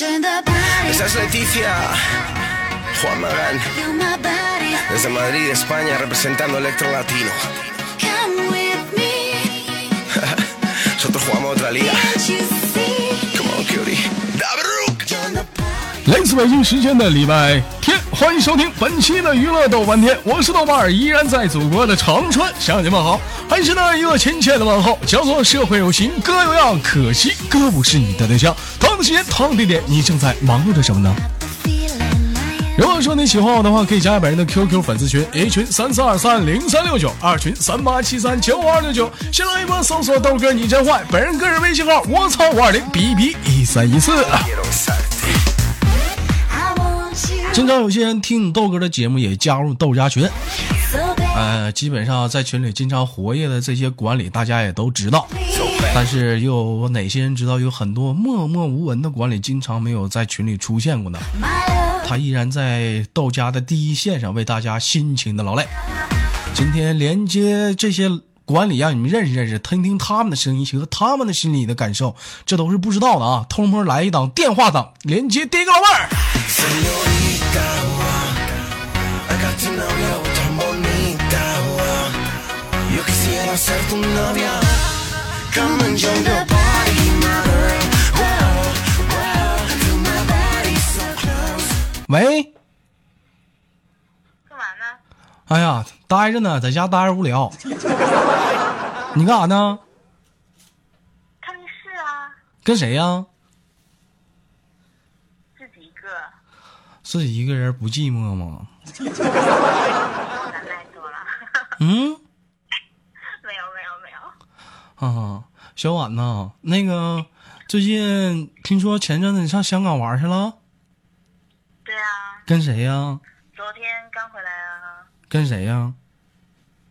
Esa es Leticia Juan Magán Desde Madrid, España, representando Electro Latino. Nosotros jugamos otra liga. Come on, cutie. Dabruk. 来自北京时间的礼拜天，欢迎收听本期的娱乐豆瓣天，我是豆瓣儿，依然在祖国的长春向你们好，还是那一个亲切的问候，叫做社会有情哥有样，可惜哥不是你的对象。同样的时间，同样的地点，你正在忙碌着什么呢？如果说你喜欢我的话，可以加本人的 QQ 粉丝群，A 群三四二三零三六九，二群三八七三九五二六九，新浪微博搜索豆哥你真坏，本人个人微信号我操五二零 B B 一三一四。经常有些人听豆哥的节目也加入豆家群，呃，基本上在群里经常活跃的这些管理大家也都知道，但是又有哪些人知道有很多默默无闻的管理经常没有在群里出现过呢？他依然在到家的第一线上为大家辛勤的劳累。今天连接这些管理，让你们认识认识，听听他们的声音和他们的心里的感受，这都是不知道的啊！偷摸来一档电话档，连接第一个老妹儿。喂，干嘛呢？哎呀，待着呢，在家待着无聊。你干啥呢？看电视啊，跟谁呀？自己一个，自己一个人不寂寞吗？嗯，啊，小婉呐，那个最近听说前阵子你上香港玩去了，对啊，跟谁呀？昨天刚回来啊，跟谁呀？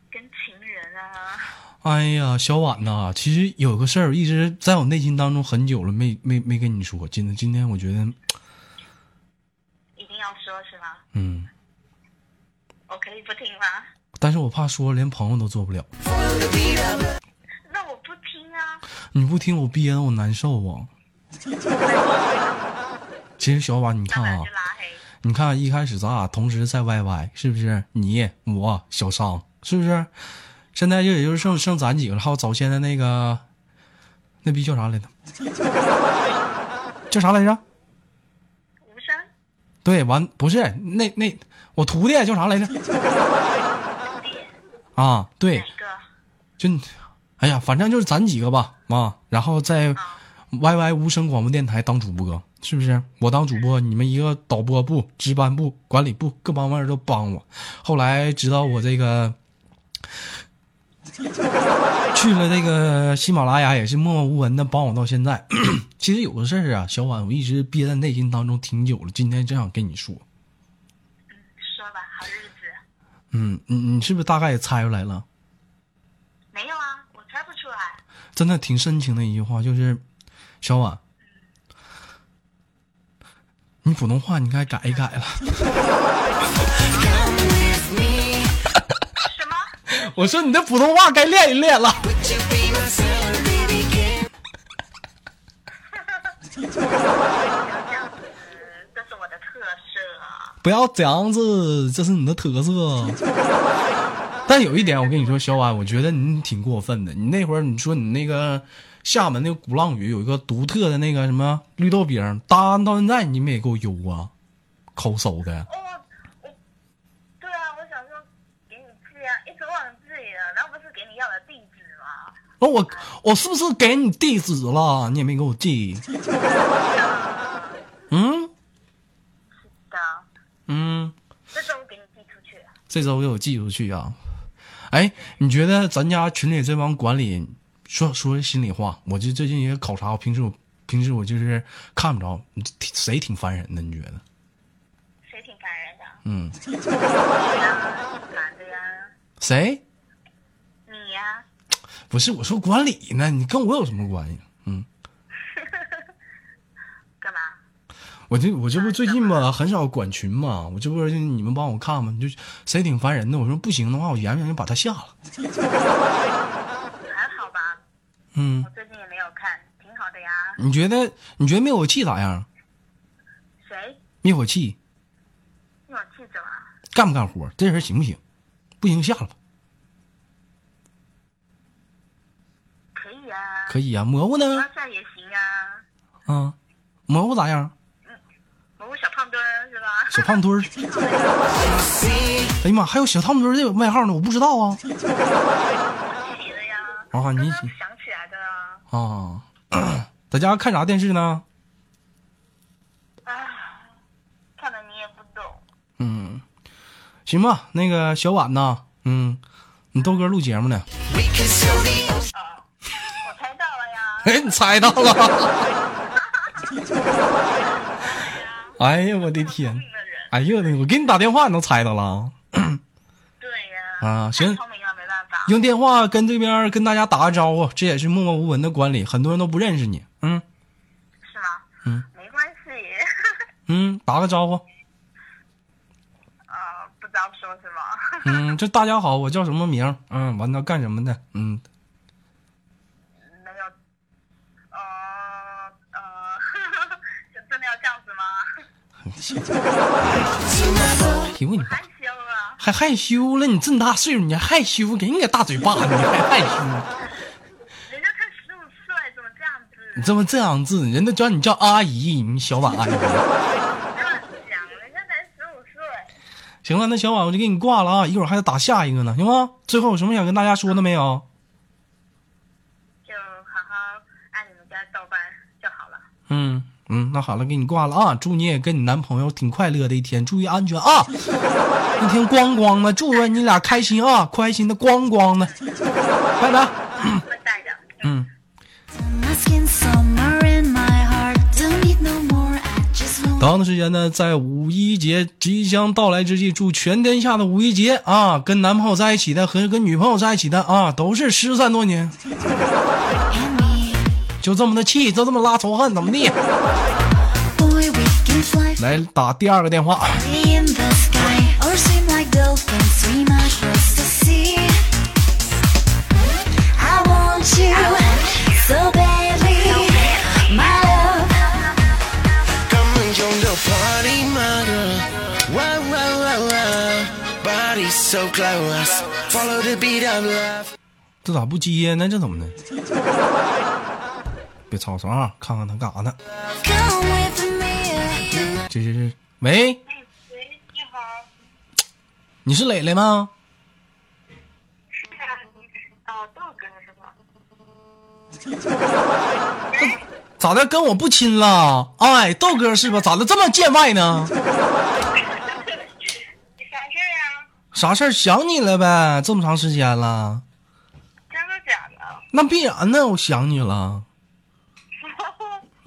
跟情人啊，哎呀，小婉呐，其实有个事儿一直在我内心当中很久了，没没没跟你说。今天今天我觉得，一定要说是吗？嗯，我可以不听吗？但是我怕说连朋友都做不了。你不听我憋得我难受啊。其实小婉，你看啊。你看一开始咱俩同时在 YY，是不是？你我小商，是不是？现在就也就是剩剩咱几个了，还有早先的那个那逼叫啥来着？叫啥来着？无声，对，完不是那那我徒弟叫啥来着？啊，对哪，个？就哎呀，反正就是咱几个吧啊，然后在 YY 无声广播电台当主播，是不是？我当主播，你们一个导播部、值班部、管理部各方面都帮我。后来知道我这个 去了这个喜马拉雅，也是默默无闻的帮我到现在。其实有个事儿啊，小婉，我一直憋在内心当中挺久了，今天正想跟你说。说吧，好日子。嗯，你你是不是大概也猜出来了？没有啊，我猜不出来。真的挺深情的一句话，就是小婉，你普通话你该改一改了。什么？我说你的普通话该练一练了。这样子，这是我的特色啊。不要这样子，这是你的特色。但有一点，我跟你说，小婉，我觉得你挺过分的。你那会儿你说你那个厦门那个鼓浪屿有一个独特的那个什么绿豆饼，到到现在你没给我邮啊，抠搜的。哦，我，对啊，我想说给你寄啊，一直忘记了，然后不是给你要的地址吗？哦，我我是不是给你地址了？你也没给我寄。嗯是的，嗯，这周给你寄出去。这周给我寄出去啊。哎，你觉得咱家群里这帮管理，说说心里话，我就最近也考察，我平时我平时我就是看不着，谁挺烦人的？你觉得？谁挺烦人的？嗯，男的呀，谁？你呀，不是我说管理呢，你跟我有什么关系？嗯，干嘛？我这我这不最近吧很少管群嘛，我这不是你们帮我看嘛，就谁挺烦人的，我说不行的话，我研究研究把他下了。还好吧，嗯我，最近也没有看，挺好的呀。你觉得你觉得灭火器咋样？谁？灭火器灭火器怎么？干不干活？这人行不行？不行下了吧。可以啊，可以呀、蘑菇呢？拉下也行啊。啊，蘑菇咋样？小胖墩儿。哎呀妈，还有小胖墩儿这个外号呢，我不知道啊。起的呀。啊你想起来的啊。啊，在家看啥电视呢？啊，看的你也不懂。嗯，行吧，那个小婉呐，嗯，你豆哥录节目呢。啊，我猜到了呀。哎，你猜到了。哎呀，我的天！哎呀，我给你打电话，你都猜到了。对呀。啊行。用电话跟这边跟大家打个招呼，这也是默默无闻的管理，很多人都不认识你。嗯是吗？嗯。没关系。嗯，打个招呼。呃，不知道说什么。嗯，这大家好，我叫什么名？嗯，完了干什么的？嗯，没有。呃呃，就真的要这样子吗？哎呦我你。还害羞了？你这么大岁数，你还害羞？给你个大嘴巴子，你还害羞？人家才十五岁，怎么这样子？你这么这样子，人都叫你叫阿姨，你小婉阿姨。乱讲，人家才十五岁。行了，那小婉我就给你挂了啊，一会儿还得打下一个呢，行吗？最后有什么想跟大家说的没有？就好好爱你们家豆瓣就好了。嗯嗯，那好了，给你挂了啊！祝你也跟你男朋友挺快乐的一天，注意安全啊！一天光光的，祝愿你俩开心啊，开心的光光的，拜拜。嗯。同样的时间呢，在五一节即将到来之际，祝全天下的五一节啊，跟男朋友在一起的和跟女朋友在一起的啊，都是失散多年. 就这么的气，就这么拉仇恨，怎么地？Boy, we can fly 来打第二个电话。这咋不接呢？这怎么的？别吵吵啊！看看他干啥呢.这是喂，哎，喂，你好。你是磊磊吗？是啊，你哦，豆哥是吧？咋的？跟我不亲了？哎，豆哥是吧？咋的这么见外呢？啥事儿呀？啥事儿？想你了呗？这么长时间了，真的假的？那必然呢，我想你了。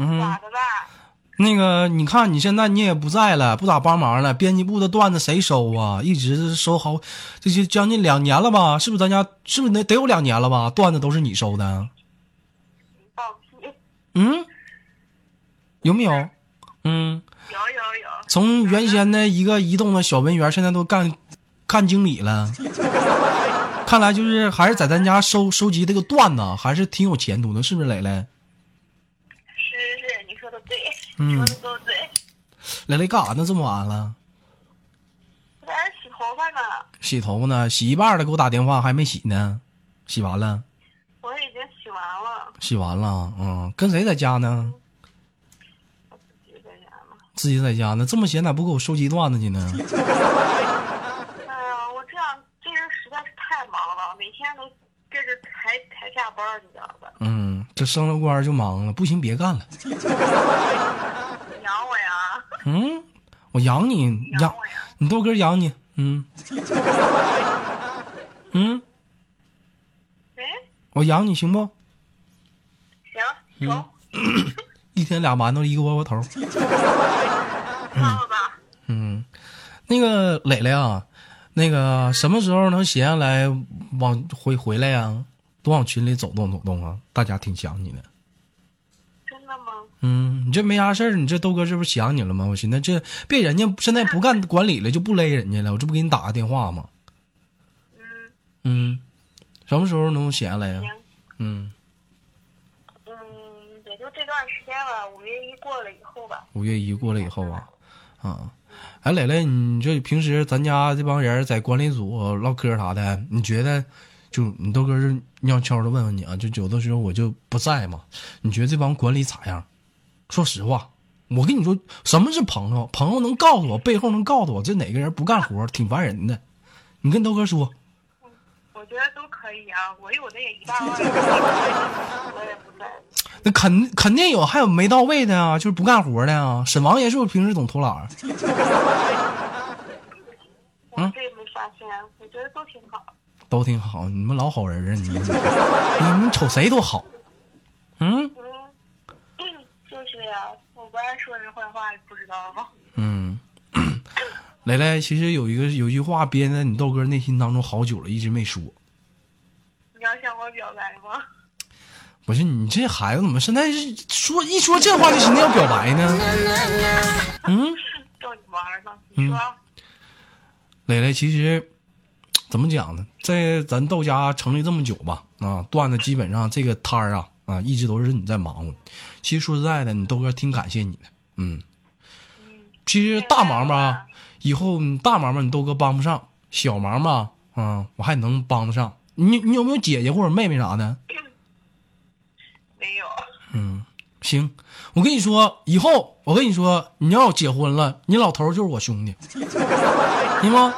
嗯咋的吧？那个，你看你现在你也不在了，不咋帮忙了，编辑部的段子谁收啊？一直收好，这就将近两年了吧？是不是咱家是不是得得有两年了吧？段子都是你收的？嗯，有没有？嗯，有有有，从原先的一个移动的小文员，现在都干干经理了。看来就是还是在咱家收收集这个段子，还是挺有前途的，是不是磊磊？嗯说的都对。磊磊干啥呢？这么晚了，我在这洗头发呢，洗头发呢？洗一半了，给我打电话还没洗呢，洗完了。我已经洗完了，洗完了，嗯，跟谁在家呢？我自己在家呢。自己在家呢，这么闲咋不给我收集段子去呢？哎呀，我这样这人实在是太忙了，每天都跟着抬抬下班，你知道吧？嗯，这升了官就忙了，不行别干了。嗯，我养你，养养。你豆哥养你，嗯，嗯，哎，我养你行不？行，走，一天俩馒头一个窝窝头。知道了吧？嗯，那个磊磊啊，那个什么时候能闲下来往回回来呀、多往群里走动走动啊，大家挺想你的。嗯，你这没啥事儿，你这豆哥这不是想你了吗？我寻思这别人家现在不干管理了，就不勒人家了，我这不给你打个电话吗？嗯，嗯，什么时候能闲下来呀、行，嗯，嗯，也就这段时间吧，五月一过了以后吧。五月一过了以后啊，啊。哎，磊磊，你这平时咱家这帮人在管理组唠嗑啥的，你觉得就你豆哥是悄悄的问问你啊，就有的时候我就不在嘛，你觉得这帮管理咋样？说实话，我跟你说，什么是朋友？朋友能告诉我，背后能告诉我这哪个人不干活，挺烦人的。你跟豆哥说，我觉得都可以啊，我有的也一大半，我也不在。那肯肯定有，还有没到位的啊，就是不干活的啊。沈王爷是不是平时总偷懒儿？我这也没发现，我觉得都挺好。都挺好，你们老好人啊，你们你们瞅谁都好。嗯呀，我不爱说人坏话，你不知道吗？嗯，蕾蕾，其实有一个有一句话憋在你豆哥内心当中好久了，一直没说。你要向我表白吗？不是你这孩子怎么现在说一说这话就寻思要表白呢？嗯，逗你玩呢，你说。蕾蕾，其实怎么讲呢？在咱豆家成立这么久吧，啊，段子基本上这个摊儿啊啊，一直都是你在忙活。其实说实在的，你豆哥挺感谢你的，嗯。其实大忙吧，以后你大忙吧，你豆哥帮不上；小忙吧，啊，我还能帮得上。你你有没有姐姐或者妹妹啥的？没有。嗯，行，我跟你说，以后我跟你说，你要结婚了，你老头就是我兄弟，行吗？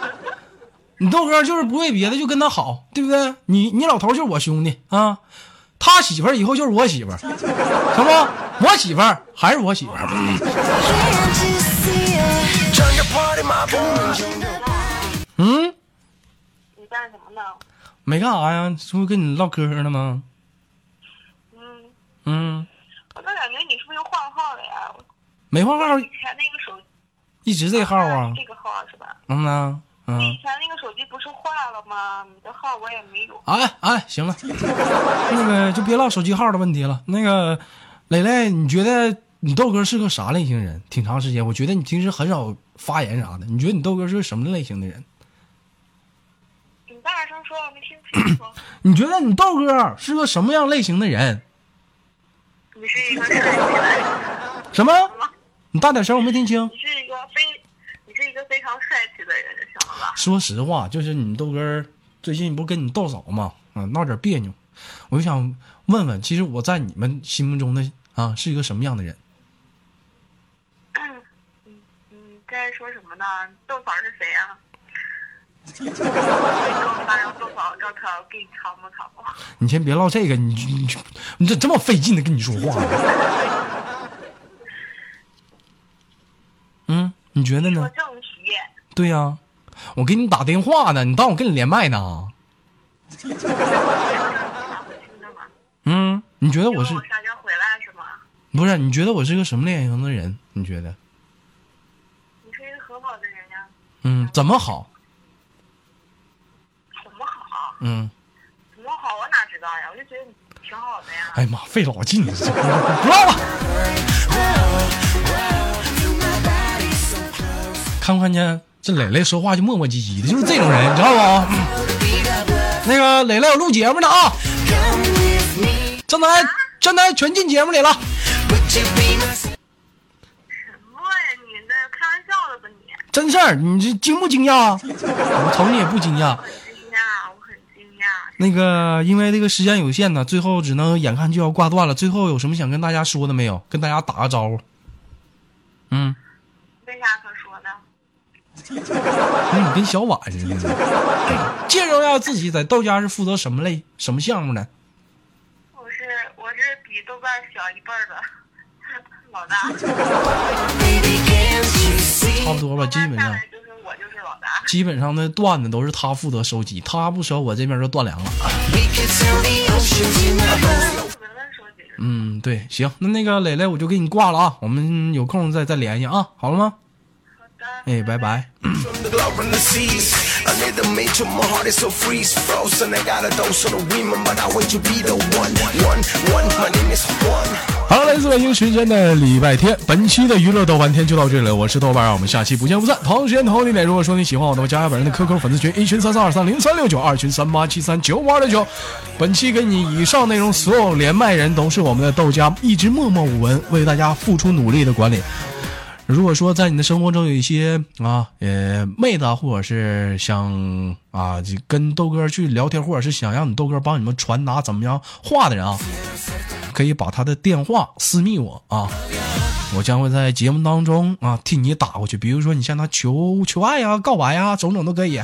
你豆哥就是不为别的，就跟他好，对不对？你你老头就是我兄弟啊，他媳妇儿以后就是我媳妇儿，行不？我媳妇儿还是我媳妇儿。嗯，你干什么呢？没干啥呀，这不跟你唠嗑呢吗？嗯，嗯，我咋感觉你是不是又换号了呀？没换号，以前那个手一直这号啊。这个号是吧？嗯呐，嗯以。前那个手机不是坏了吗？你的号我也没有。哎哎，行了，那个就别唠手机号的问题了。那个磊磊，你觉得你豆哥是个啥类型人？挺长时间，我觉得你平时很少发言啥的。你觉得你豆哥是个什么类型的人？你大声说，我没听清楚。你觉得你豆哥是个什么样类型的人？你是一个什么？你大点声，我没听清你。是一个非，你是一个非常帅气的人，晓得吧？说实话，就是你豆哥最近不跟你豆嫂嘛，啊，闹点别扭，我就想问问，其实我在你们心目中的啊是一个什么样的人？嗯，你在说什么呢？豆嫂是谁呀、你给我发张豆嫂照片，我给你先别唠这个，你你你这这么费劲的跟你说话呢？嗯，你觉得说呢？正题，对呀、我给你打电话呢，你当我跟你连麦呢？嗯，你觉得我是？不是？你觉得我是个什么类型的人？你觉得？你是一个很好的人呀，嗯，怎么好？怎么好？嗯，怎么好？我哪知道呀？我就觉得你挺好的呀。哎呀妈，费老劲了，这 不唠了。看没看见这磊磊说话就磨磨唧唧的，就是这种人，你知道不？那个磊磊我录节目呢啊，正在正在全进节目里了。什么呀？你那开玩笑的吧你？真事儿，你这惊不惊讶？我瞅你也不惊讶。惊讶，我很惊讶。那个，因为这个时间有限呢，最后只能眼看就要挂断了。最后有什么想跟大家说的没有？跟大家打个招呼。嗯？那你跟小婉似的。介绍一下自己，在豆家是负责什么类、什么项目的？我是我是比豆瓣小一辈儿的老大，差不多吧，基本上就是我就是老大。基本上的段子都是他负责收集，他不收，我这边就断粮了。嗯，对，行，那那个磊磊我就给你挂了啊，我们有空再再联系啊，好了吗？哎，拜拜。好，来自北京时间的礼拜天，本期的娱乐豆瓣天就到这里了。我是豆瓣，我们下期不见不散。同时间同地点，如果说你喜欢我的话，加下本人的 QQ 粉丝群，一群三三二三零三六九，二群三八七三九五二六九。本期给你以上内容所有连麦人都是我们的豆家，一直默默无闻为大家付出努力的管理。如果说在你的生活中有一些啊，呃，妹子或者是想啊，跟豆哥去聊天，或者是想让你豆哥帮你们传达怎么样话的人啊，可以把他的电话私密我啊，我将会在节目当中啊替你打过去。比如说你向他求求爱呀、告白呀，种种都可以。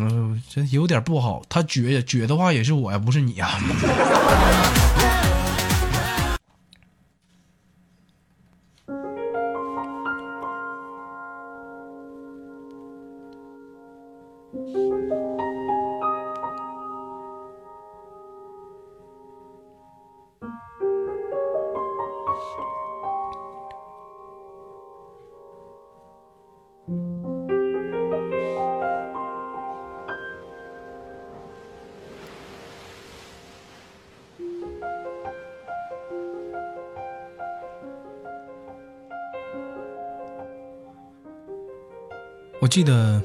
嗯、这有点不好，他撅撅的话也是我呀，不是你呀。我记得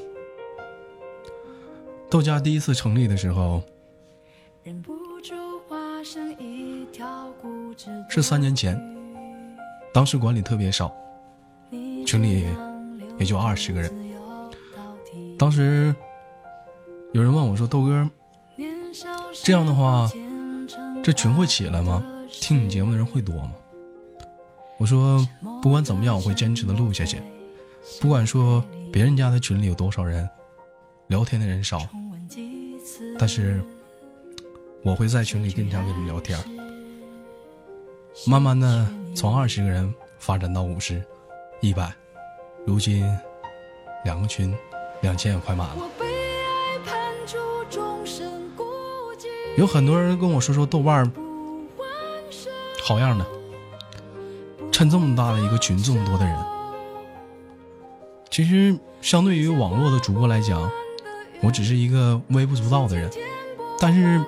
豆家第一次成立的时候是三年前，当时管理特别少，群里也就二十个人。当时有人问我说：“豆哥，这样的话，这群会起来吗？听你节目的人会多吗？”我说：“不管怎么样，我会坚持的录下去。不管说别人家的群里有多少人，聊天的人少，但是我会在群里经常跟你聊天。慢慢的，从二十个人发展到五十、一百，如今两个群，两千也快满了。有很多人跟我说说豆瓣好样的，趁这么大的一个群，这么多的人。其实，相对于网络的主播来讲，我只是一个微不足道的人，但是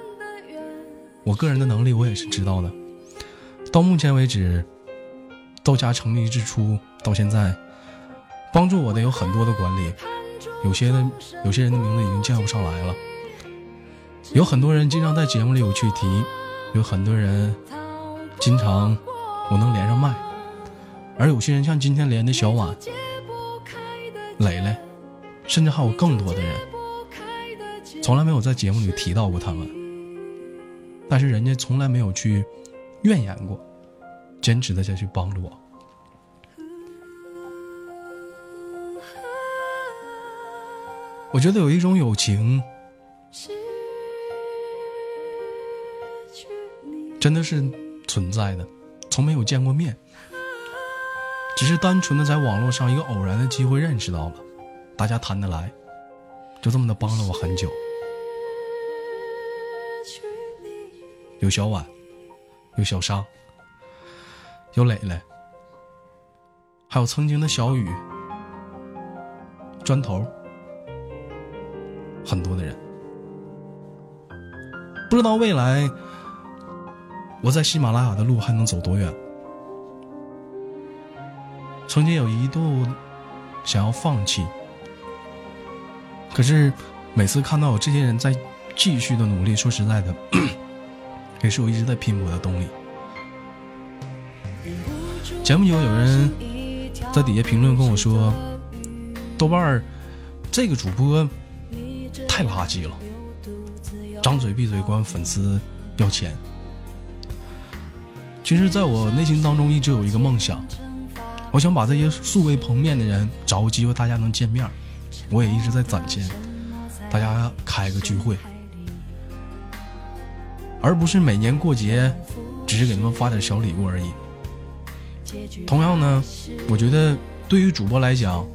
我个人的能力我也是知道的。到目前为止，豆家成立之初到现在，帮助我的有很多的管理，有些的有些人的名字已经叫不上来了，有很多人经常在节目里有去提，有很多人经常我能连上麦，而有些人像今天连的小婉。磊磊，甚至还有更多的人，从来没有在节目里提到过他们，但是人家从来没有去怨言过，坚持的下去帮助我。我觉得有一种友情，真的是存在的，从没有见过面。只是单纯的在网络上一个偶然的机会认识到了，大家谈得来，就这么的帮了我很久。有小婉，有小商，有磊磊，还有曾经的小雨、砖头，很多的人。不知道未来我在喜马拉雅的路还能走多远。曾经有一度想要放弃，可是每次看到有这些人在继续的努力，说实在的，也是我一直在拼搏的动力。前不久有人在底下评论跟我说：“豆瓣这个主播太垃圾了，张嘴闭嘴管粉丝要钱。”其实，在我内心当中一直有一个梦想。我想把这些素未谋面的人找个机会，大家能见面。我也一直在攒钱，大家开个聚会，而不是每年过节只是给他们发点小礼物而已。同样呢，我觉得对于主播来讲，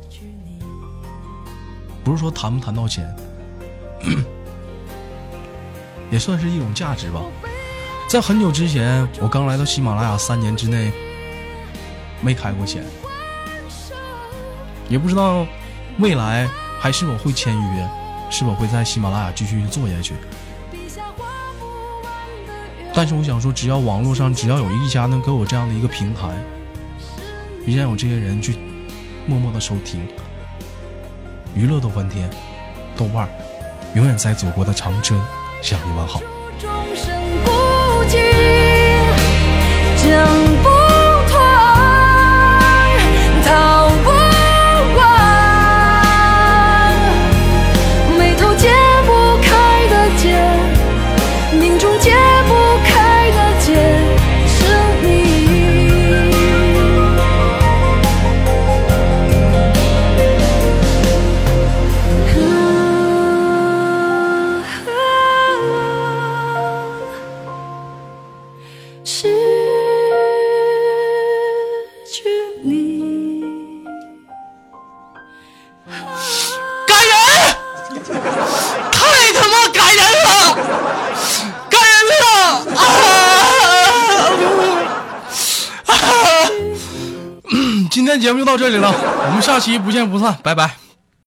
不是说谈不谈到钱，也算是一种价值吧。在很久之前，我刚来到喜马拉雅，三年之内。没开过钱，也不知道未来还是否会签约，是否会在喜马拉雅继续做下去。但是我想说，只要网络上只要有一家能给我这样的一个平台，依然有这些人去默默的收听，娱乐的欢天，豆瓣永远在祖国的长春向你问好。下期不见不散，拜拜。